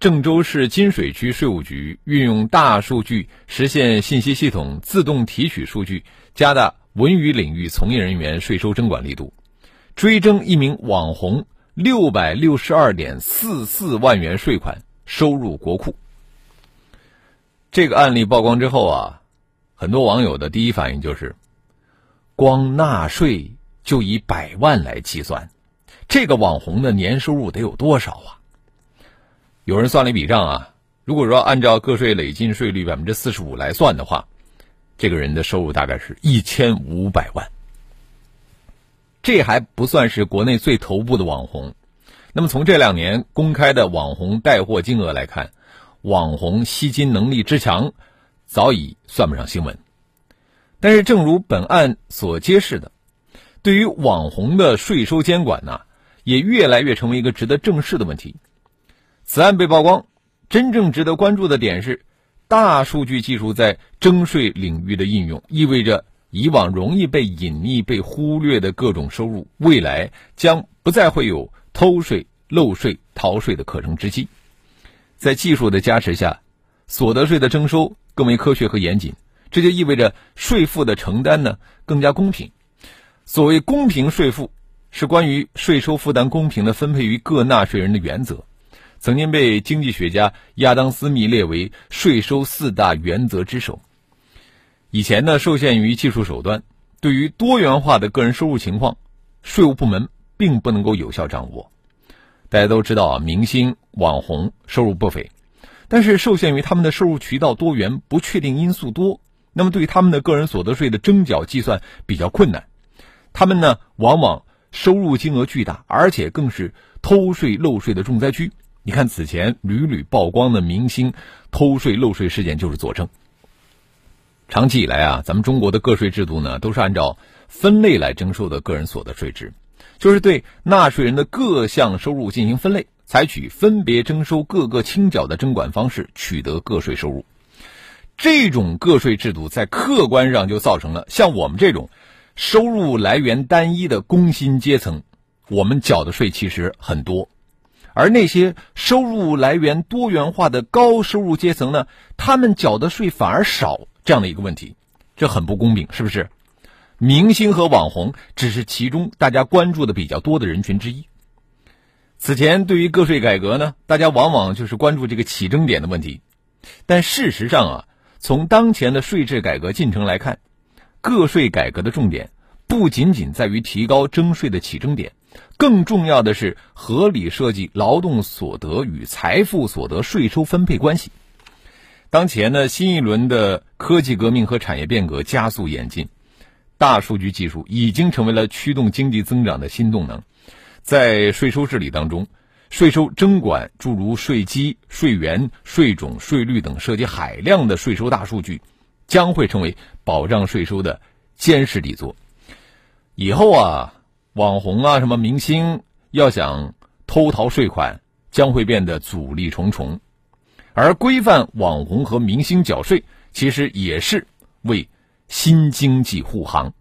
郑州市金水区税务局运用大数据实现信息系统自动提取数据，加大文娱领域从业人员税收征管力度，追征一名网红六百六十二点四四万元税款收入国库。这个案例曝光之后啊，很多网友的第一反应就是：光纳税就以百万来计算，这个网红的年收入得有多少啊？有人算了一笔账啊，如果说按照个税累进税率百分之四十五来算的话，这个人的收入大概是一千五百万。这还不算是国内最头部的网红。那么从这两年公开的网红带货金额来看，网红吸金能力之强，早已算不上新闻。但是正如本案所揭示的，对于网红的税收监管呢，也越来越成为一个值得正视的问题。此案被曝光，真正值得关注的点是，大数据技术在征税领域的应用，意味着以往容易被隐匿、被忽略的各种收入，未来将不再会有偷税、漏税、逃税的可乘之机。在技术的加持下，所得税的征收更为科学和严谨，这就意味着税负的承担呢更加公平。所谓公平税负，是关于税收负担公平的分配于各纳税人的原则。曾经被经济学家亚当·斯密列为税收四大原则之首。以前呢，受限于技术手段，对于多元化的个人收入情况，税务部门并不能够有效掌握。大家都知道啊，明星、网红收入不菲，但是受限于他们的收入渠道多元、不确定因素多，那么对他们的个人所得税的征缴计算比较困难。他们呢，往往收入金额巨大，而且更是偷税漏税的重灾区。你看，此前屡屡曝光的明星偷税漏税事件就是佐证。长期以来啊，咱们中国的个税制度呢，都是按照分类来征收的个人所得税制，就是对纳税人的各项收入进行分类，采取分别征收各个清缴的征管方式，取得个税收入。这种个税制度在客观上就造成了像我们这种收入来源单一的工薪阶层，我们缴的税其实很多。而那些收入来源多元化的高收入阶层呢，他们缴的税反而少，这样的一个问题，这很不公平，是不是？明星和网红只是其中大家关注的比较多的人群之一。此前对于个税改革呢，大家往往就是关注这个起征点的问题，但事实上啊，从当前的税制改革进程来看，个税改革的重点不仅仅在于提高征税的起征点。更重要的是，合理设计劳动所得与财富所得税收分配关系。当前呢，新一轮的科技革命和产业变革加速演进，大数据技术已经成为了驱动经济增长的新动能。在税收治理当中，税收征管诸如税基、税源、税种、税率等涉及海量的税收大数据，将会成为保障税收的坚实底座。以后啊。网红啊，什么明星要想偷逃税款，将会变得阻力重重。而规范网红和明星缴税，其实也是为新经济护航。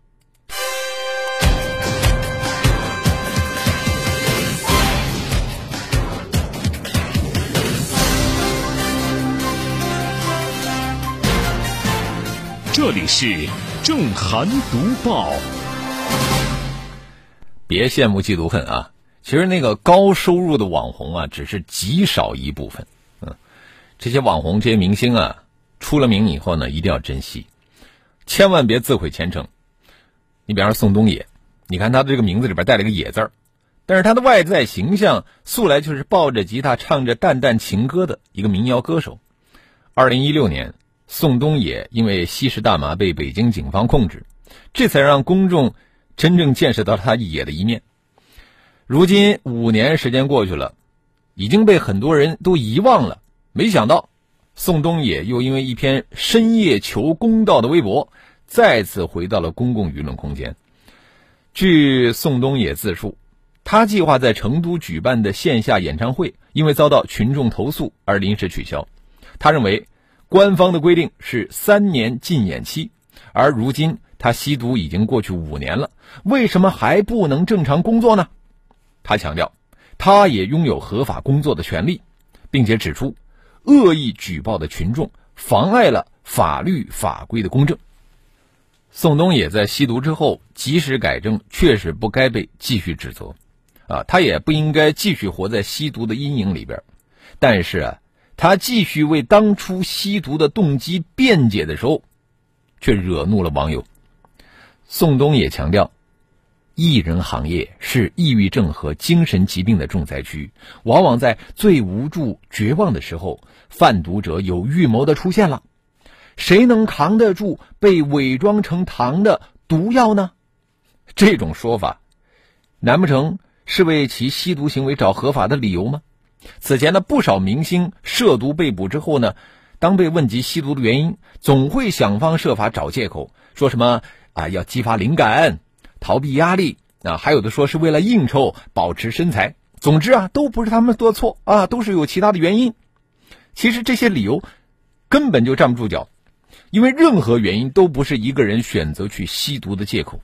这里是正涵读报。别羡慕嫉妒恨啊！其实那个高收入的网红啊，只是极少一部分。嗯，这些网红、这些明星啊，出了名以后呢，一定要珍惜，千万别自毁前程。你比方说宋冬野，你看他的这个名字里边带了个“野”字儿，但是他的外在形象素来就是抱着吉他唱着淡淡情歌的一个民谣歌手。二零一六年，宋冬野因为吸食大麻被北京警方控制，这才让公众。真正见识到他野的一面。如今五年时间过去了，已经被很多人都遗忘了。没想到，宋冬野又因为一篇深夜求公道的微博，再次回到了公共舆论空间。据宋冬野自述，他计划在成都举办的线下演唱会，因为遭到群众投诉而临时取消。他认为，官方的规定是三年禁演期，而如今他吸毒已经过去五年了，为什么还不能正常工作呢？他强调，他也拥有合法工作的权利，并且指出。恶意举报的群众妨碍了法律法规的公正。宋冬野在吸毒之后及时改正，确实不该被继续指责，啊，他也不应该继续活在吸毒的阴影里边。但是啊，他继续为当初吸毒的动机辩解的时候，却惹怒了网友。宋冬野强调。艺人行业是抑郁症和精神疾病的重灾区，往往在最无助、绝望的时候，贩毒者有预谋的出现了。谁能扛得住被伪装成糖的毒药呢？这种说法，难不成是为其吸毒行为找合法的理由吗？此前的不少明星涉毒被捕之后呢，当被问及吸毒的原因，总会想方设法找借口，说什么啊要激发灵感。逃避压力啊，还有的说是为了应酬保持身材。总之啊，都不是他们的错啊，都是有其他的原因。其实这些理由根本就站不住脚，因为任何原因都不是一个人选择去吸毒的借口。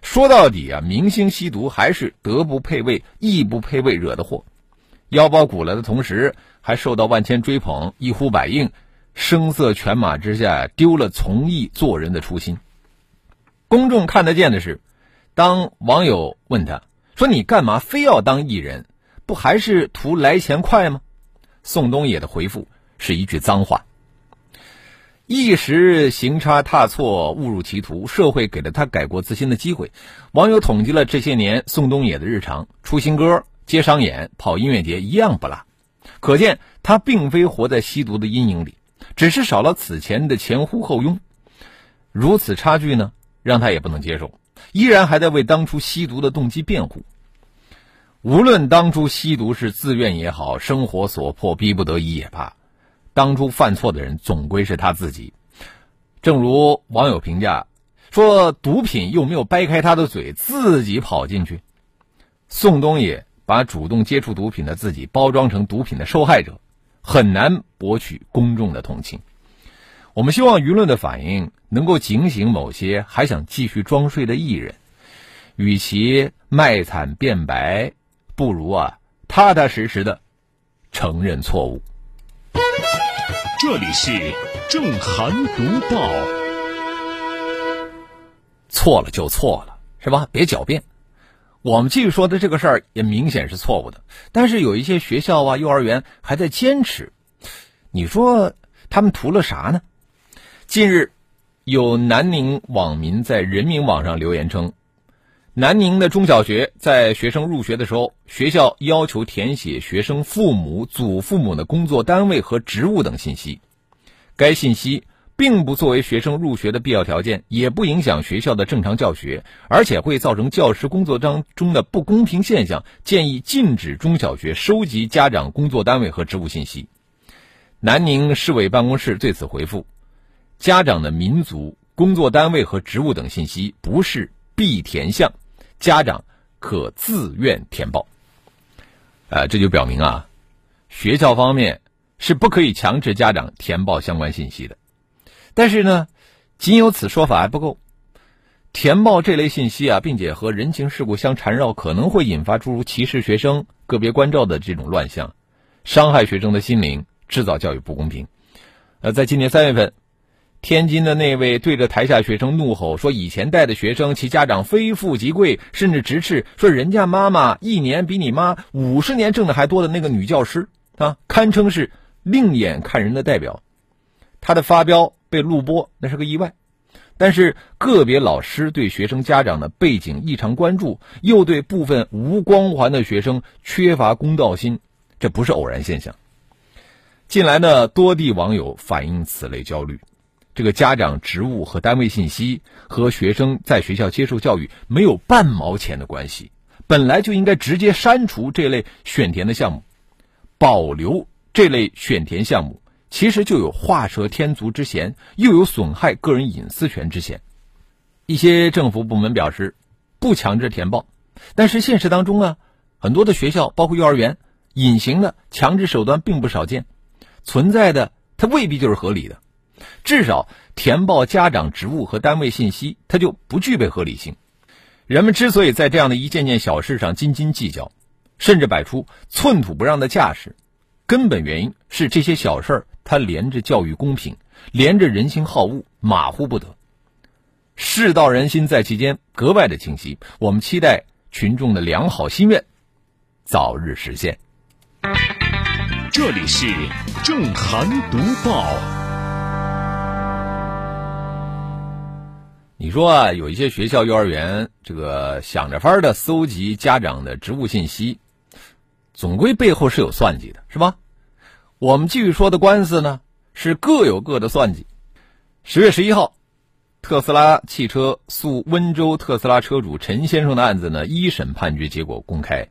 说到底啊，明星吸毒还是德不配位、义不配位惹的祸，腰包鼓了的同时，还受到万千追捧、一呼百应，声色犬马之下丢了从艺做人的初心。公众看得见的是。当网友问他说：“你干嘛非要当艺人？不还是图来钱快吗？”宋冬野的回复是一句脏话。一时行差踏错，误入歧途，社会给了他改过自新的机会。网友统计了这些年宋冬野的日常：出新歌、接商演、跑音乐节，一样不落。可见他并非活在吸毒的阴影里，只是少了此前的前呼后拥。如此差距呢，让他也不能接受。依然还在为当初吸毒的动机辩护。无论当初吸毒是自愿也好，生活所迫逼不得已也罢，当初犯错的人总归是他自己。正如网友评价说：“毒品又没有掰开他的嘴，自己跑进去。”宋冬野把主动接触毒品的自己包装成毒品的受害者，很难博取公众的同情。我们希望舆论的反应能够警醒某些还想继续装睡的艺人，与其卖惨辩白，不如啊踏踏实实的承认错误。这里是正涵读报，错了就错了，是吧？别狡辩。我们继续说的这个事儿也明显是错误的，但是有一些学校啊、幼儿园还在坚持，你说他们图了啥呢？近日，有南宁网民在人民网上留言称，南宁的中小学在学生入学的时候，学校要求填写学生父母、祖父母的工作单位和职务等信息。该信息并不作为学生入学的必要条件，也不影响学校的正常教学，而且会造成教师工作当中的不公平现象。建议禁止中小学收集家长工作单位和职务信息。南宁市委办公室对此回复。家长的民族、工作单位和职务等信息不是必填项，家长可自愿填报。呃，这就表明啊，学校方面是不可以强制家长填报相关信息的。但是呢，仅有此说法还不够，填报这类信息啊，并且和人情世故相缠绕，可能会引发诸如歧视学生、个别关照的这种乱象，伤害学生的心灵，制造教育不公平。呃，在今年三月份。天津的那位对着台下学生怒吼说：“以前带的学生，其家长非富即贵，甚至直斥说人家妈妈一年比你妈五十年挣的还多的那个女教师啊，堪称是另眼看人的代表。”他的发飙被录播，那是个意外。但是个别老师对学生家长的背景异常关注，又对部分无光环的学生缺乏公道心，这不是偶然现象。近来呢，多地网友反映此类焦虑。这个家长职务和单位信息和学生在学校接受教育没有半毛钱的关系，本来就应该直接删除这类选填的项目，保留这类选填项目，其实就有画蛇添足之嫌，又有损害个人隐私权之嫌。一些政府部门表示不强制填报，但是现实当中啊，很多的学校包括幼儿园，隐形的强制手段并不少见，存在的它未必就是合理的。至少填报家长职务和单位信息，它就不具备合理性。人们之所以在这样的一件件小事上斤斤计较，甚至摆出寸土不让的架势，根本原因是这些小事儿它连着教育公平，连着人心好恶，马虎不得。世道人心在其间，格外的清晰。我们期待群众的良好心愿早日实现。这里是正涵读报。你说啊，有一些学校、幼儿园，这个想着法儿的搜集家长的职务信息，总归背后是有算计的，是吧？我们继续说的官司呢，是各有各的算计。十月十一号，特斯拉汽车诉温州特斯拉车主陈先生的案子呢，一审判决结果公开，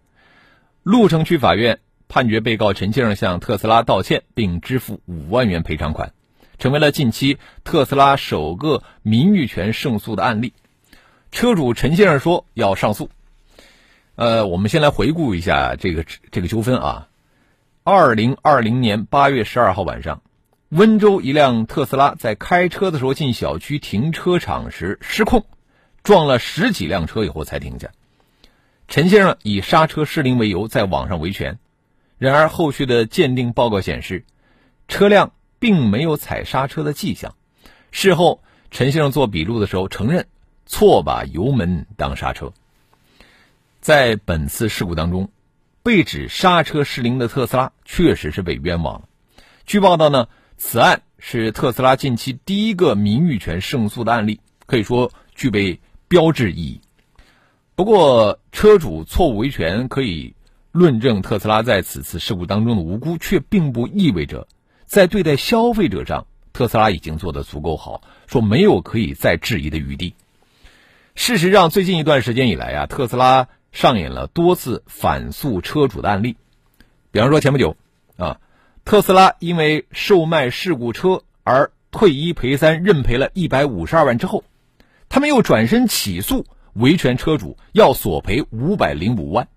鹿城区法院判决被告陈先生向特斯拉道歉，并支付五万元赔偿款。成为了近期特斯拉首个名誉权胜诉的案例。车主陈先生说要上诉。呃，我们先来回顾一下这个这个纠纷啊。二零二零年八月十二号晚上，温州一辆特斯拉在开车的时候进小区停车场时失控，撞了十几辆车以后才停下。陈先生以刹车失灵为由在网上维权，然而后续的鉴定报告显示，车辆。并没有踩刹车的迹象。事后，陈先生做笔录的时候承认错把油门当刹车。在本次事故当中，被指刹车失灵的特斯拉确实是被冤枉了。据报道呢，此案是特斯拉近期第一个名誉权胜诉的案例，可以说具备标志意义。不过，车主错误维权可以论证特斯拉在此次事故当中的无辜，却并不意味着。在对待消费者上，特斯拉已经做得足够好，说没有可以再质疑的余地。事实上，最近一段时间以来啊，特斯拉上演了多次反诉车主的案例。比方说，前不久啊，特斯拉因为售卖事故车而退一赔三，认赔了一百五十二万之后，他们又转身起诉维权车主，要索赔五百零五万。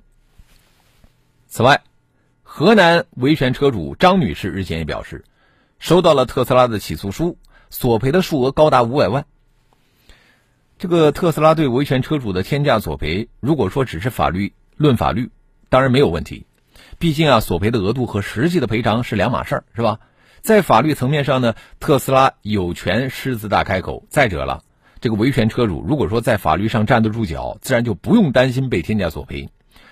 此外，河南维权车主张女士日前也表示，收到了特斯拉的起诉书，索赔的数额高达五百万。这个特斯拉对维权车主的天价索赔，如果说只是法律论法律，当然没有问题。毕竟啊，索赔的额度和实际的赔偿是两码事儿，是吧？在法律层面上呢，特斯拉有权狮子大开口。再者了，这个维权车主如果说在法律上站得住脚，自然就不用担心被天价索赔。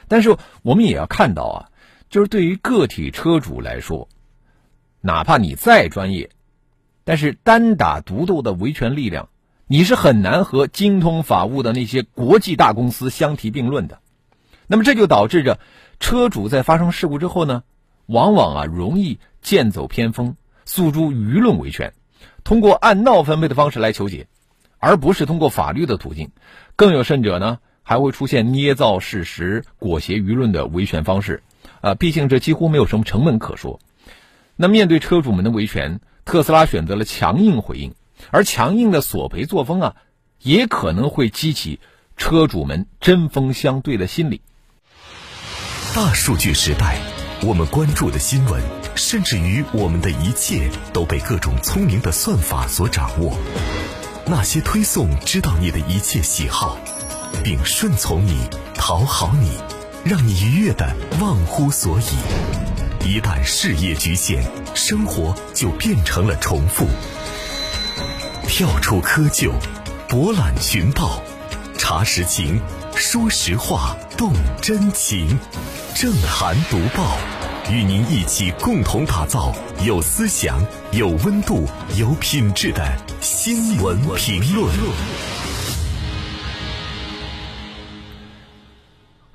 但是我们也要看到啊。就是对于个体车主来说，哪怕你再专业，但是单打独斗的维权力量，你是很难和精通法务的那些国际大公司相提并论的。那么这就导致着车主在发生事故之后呢，往往啊容易剑走偏锋，诉诸舆论维权，通过按闹分配的方式来求解，而不是通过法律的途径。更有甚者呢，还会出现捏造事实、裹挟舆论的维权方式。啊，毕竟这几乎没有什么成本可说。那面对车主们的维权，特斯拉选择了强硬回应，而强硬的索赔作风啊，也可能会激起车主们针锋相对的心理。大数据时代，我们关注的新闻，甚至于我们的一切，都被各种聪明的算法所掌握。那些推送知道你的一切喜好，并顺从你、讨好你。让你愉悦的忘乎所以。一旦事业局限，生活就变成了重复。跳出窠臼，博览群报，查实情，说实话，动真情。正涵读报，与您一起共同打造有思想、有温度、有品质的新闻评论。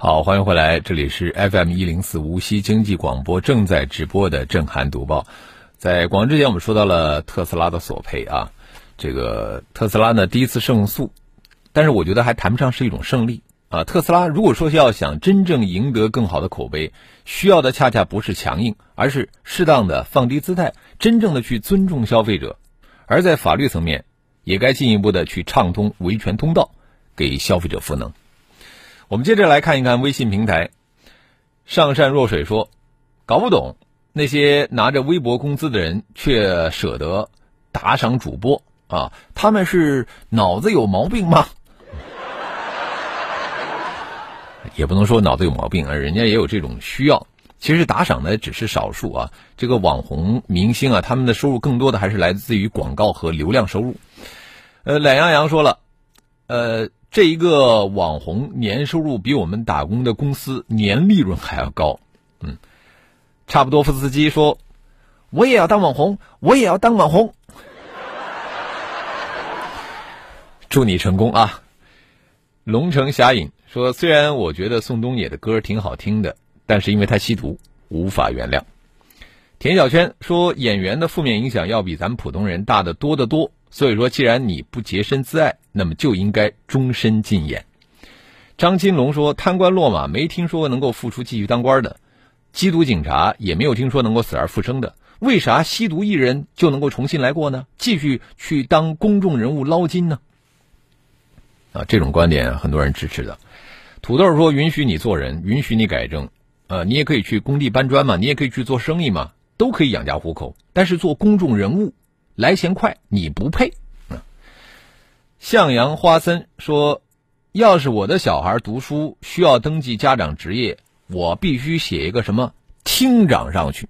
好，欢迎回来，这里是 FM 一零四无锡经济广播正在直播的震撼读报。在广之前，我们说到了特斯拉的索赔啊，这个特斯拉呢第一次胜诉，但是我觉得还谈不上是一种胜利，啊，特斯拉如果说要想真正赢得更好的口碑，需要的恰恰不是强硬，而是适当的放低姿态，真正的去尊重消费者。而在法律层面，也该进一步的去畅通维权通道，给消费者赋能。我们接着来看一看微信平台，上善若水说，搞不懂那些拿着微薄工资的人却舍得打赏主播啊，他们是脑子有毛病吗？也不能说脑子有毛病啊，人家也有这种需要。其实打赏的只是少数啊，这个网红明星啊，他们的收入更多的还是来自于广告和流量收入。呃，懒羊羊说了，呃，这一个网红年收入比我们打工的公司年利润还要高。嗯，差不多。夫斯基说，我也要当网红，我也要当网红。祝你成功啊！龙城侠影。说虽然我觉得宋冬野的歌挺好听的，但是因为他吸毒，无法原谅。田小圈说演员的负面影响要比咱们普通人大得多得多，所以说既然你不洁身自爱，那么就应该终身禁演。张金龙说贪官落马没听说能够复出继续当官的，缉毒警察也没有听说能够死而复生的，为啥吸毒艺人就能够重新来过呢？继续去当公众人物捞金呢？啊，这种观点很多人支持的。土豆说：“允许你做人，允许你改正，呃，你也可以去工地搬砖嘛，你也可以去做生意嘛，都可以养家糊口。但是做公众人物来钱快，你不配。”，向阳花森说：“要是我的小孩读书需要登记家长职业，我必须写一个什么厅长上去。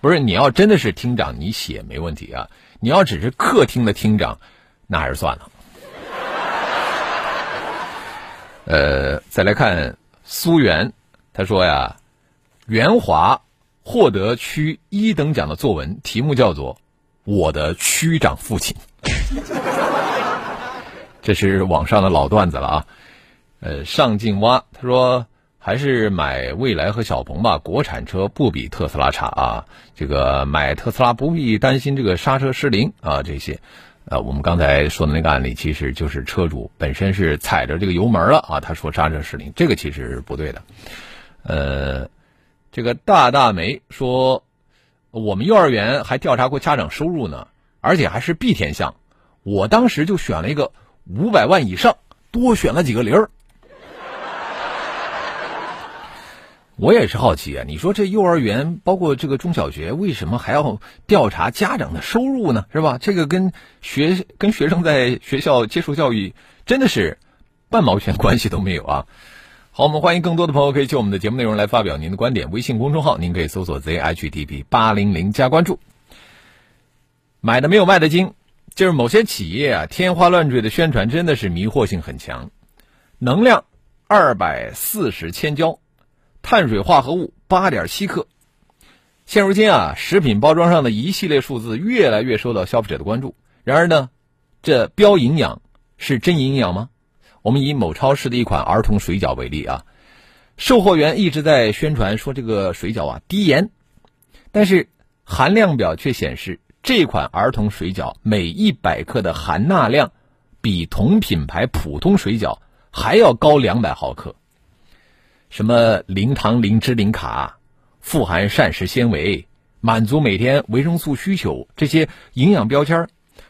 不是，你要真的是厅长，你写没问题啊。你要只是客厅的厅长，那还是算了。”呃，再来看苏源，他说呀，袁华获得区一等奖的作文题目叫做《我的区长父亲》，这是网上的老段子了啊。呃，上进蛙他说还是买蔚来和小鹏吧，国产车不比特斯拉差啊。这个买特斯拉不必担心这个刹车失灵啊这些。呃，我们刚才说的那个案例，其实就是车主本身是踩着这个油门了啊，他说刹车失灵，这个其实是不对的。呃，这个大大梅说，我们幼儿园还调查过家长收入呢，而且还是 B 填项，我当时就选了一个五百万以上，多选了几个零儿。我也是好奇啊，你说这幼儿园包括这个中小学，为什么还要调查家长的收入呢？是吧？这个跟学跟学生在学校接受教育真的是半毛钱关系都没有啊！好，我们欢迎更多的朋友可以就我们的节目内容来发表您的观点。微信公众号您可以搜索 zhdb 八零零加关注。买的没有卖的精，就是某些企业啊天花乱坠的宣传真的是迷惑性很强。能量二百四十千焦。碳水化合物八点七克。现如今啊，食品包装上的一系列数字越来越受到消费者的关注。然而呢，这标营养是真营养吗？我们以某超市的一款儿童水饺为例啊，售货员一直在宣传说这个水饺啊低盐，但是含量表却显示这款儿童水饺每一百克的含钠量比同品牌普通水饺还要高两百毫克。什么零糖、零脂、零卡，富含膳食纤维，满足每天维生素需求，这些营养标签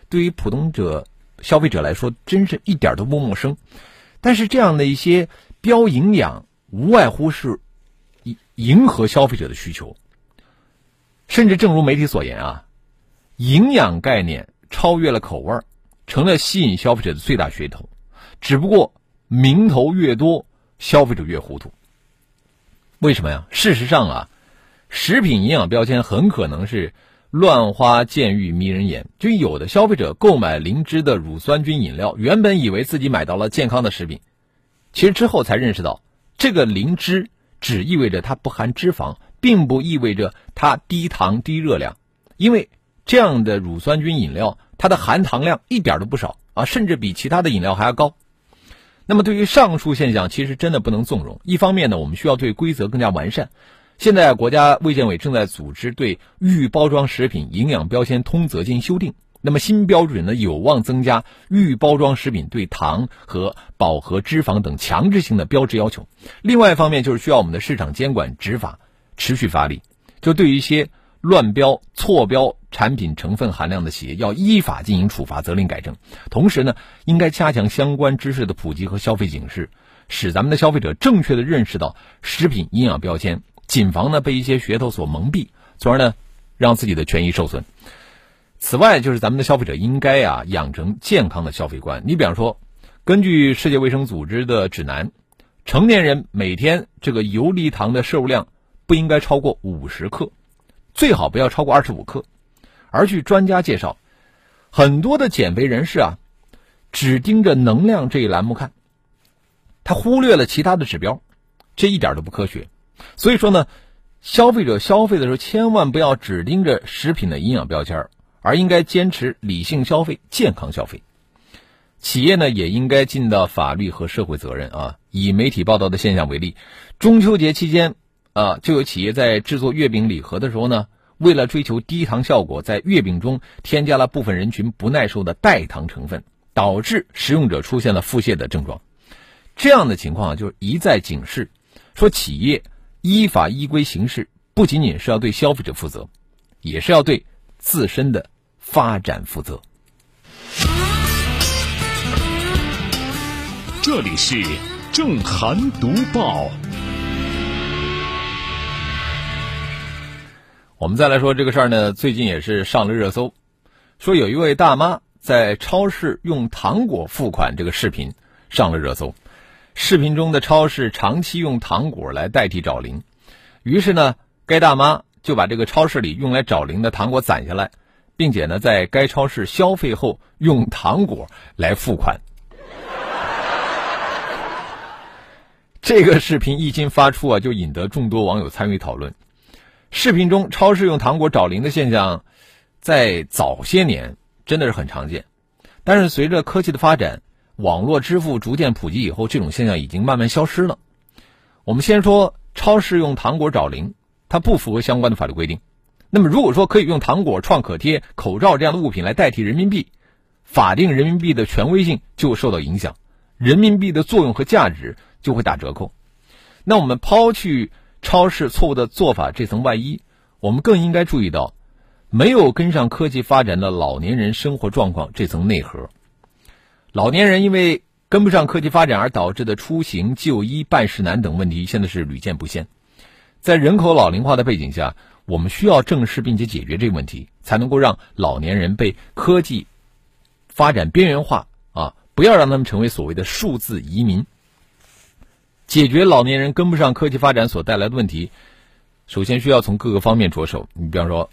对于普通者、消费者来说，真是一点都不陌生。但是这样的一些标营养，无外乎是迎迎合消费者的需求。甚至正如媒体所言啊，营养概念超越了口味儿，成了吸引消费者的最大噱头。只不过名头越多，消费者越糊涂。为什么呀？事实上啊，食品营养标签很可能是乱花渐欲迷人眼。就有的消费者购买灵芝的乳酸菌饮料，原本以为自己买到了健康的食品，其实之后才认识到，这个灵芝只意味着它不含脂肪，并不意味着它低糖低热量。因为这样的乳酸菌饮料，它的含糖量一点都不少啊，甚至比其他的饮料还要高。那么，对于上述现象，其实真的不能纵容。一方面呢，我们需要对规则更加完善。现在，国家卫健委正在组织对预包装食品营养标签通则进行修订，那么新标准呢，有望增加预包装食品对糖和饱和脂肪等强制性的标志要求。另外一方面，就是需要我们的市场监管执法持续发力，就对于一些乱标、错标产品成分含量的企业，要依法进行处罚、责令改正。同时呢，应该加强相关知识的普及和消费警示，使咱们的消费者正确的认识到食品营养标签，谨防呢被一些噱头所蒙蔽，从而呢让自己的权益受损。此外，就是咱们的消费者应该啊养成健康的消费观。你比方说，根据世界卫生组织的指南，成年人每天这个游离糖的摄入量不应该超过五十克，最好不要超过二十五克。而据专家介绍，很多的减肥人士啊，只盯着能量这一栏目看，他忽略了其他的指标，这一点都不科学。所以说呢，消费者消费的时候千万不要只盯着食品的营养标签。而应该坚持理性消费、健康消费。企业呢也应该尽到法律和社会责任啊。以媒体报道的现象为例，中秋节期间啊，就有企业在制作月饼礼盒的时候呢，为了追求低糖效果，在月饼中添加了部分人群不耐受的代糖成分，导致食用者出现了腹泻的症状。这样的情况就是一再警示，说企业依法依规行事，不仅仅是要对消费者负责，也是要对自身的。发展负责。这里是正涵读报。我们再来说这个事儿呢，最近也是上了热搜，说有一位大妈在超市用糖果付款，这个视频上了热搜。视频中的超市长期用糖果来代替找零，于是呢，该大妈就把这个超市里用来找零的糖果攒下来。并且呢，在该超市消费后用糖果来付款。这个视频一经发出啊，就引得众多网友参与讨论。视频中超市用糖果找零的现象，在早些年真的是很常见，但是随着科技的发展，网络支付逐渐普及以后，这种现象已经慢慢消失了。我们先说超市用糖果找零，它不符合相关的法律规定。那么，如果说可以用糖果、创可贴、口罩这样的物品来代替人民币，法定人民币的权威性就受到影响，人民币的作用和价值就会打折扣。那我们抛去超市错误的做法这层外衣，我们更应该注意到，没有跟上科技发展的老年人生活状况这层内核。老年人因为跟不上科技发展而导致的出行、就医、办事难等问题，现在是屡见不鲜。在人口老龄化的背景下，我们需要正视并且解决这个问题，才能够让老年人被科技发展边缘化啊！不要让他们成为所谓的数字移民。解决老年人跟不上科技发展所带来的问题，首先需要从各个方面着手。你比方说，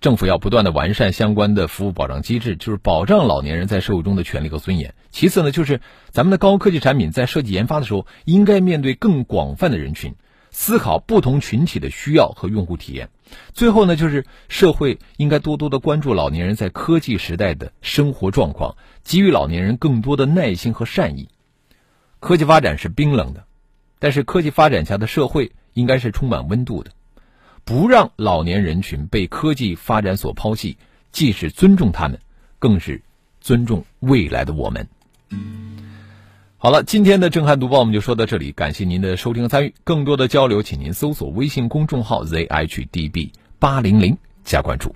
政府要不断的完善相关的服务保障机制，就是保障老年人在社会中的权利和尊严。其次呢，就是咱们的高科技产品在设计研发的时候，应该面对更广泛的人群。思考不同群体的需要和用户体验。最后呢，就是社会应该多多的关注老年人在科技时代的生活状况，给予老年人更多的耐心和善意。科技发展是冰冷的，但是科技发展下的社会应该是充满温度的。不让老年人群被科技发展所抛弃，既是尊重他们，更是尊重未来的我们。好了，今天的震撼读报我们就说到这里，感谢您的收听和参与。更多的交流，请您搜索微信公众号 zhdb 八零零加关注。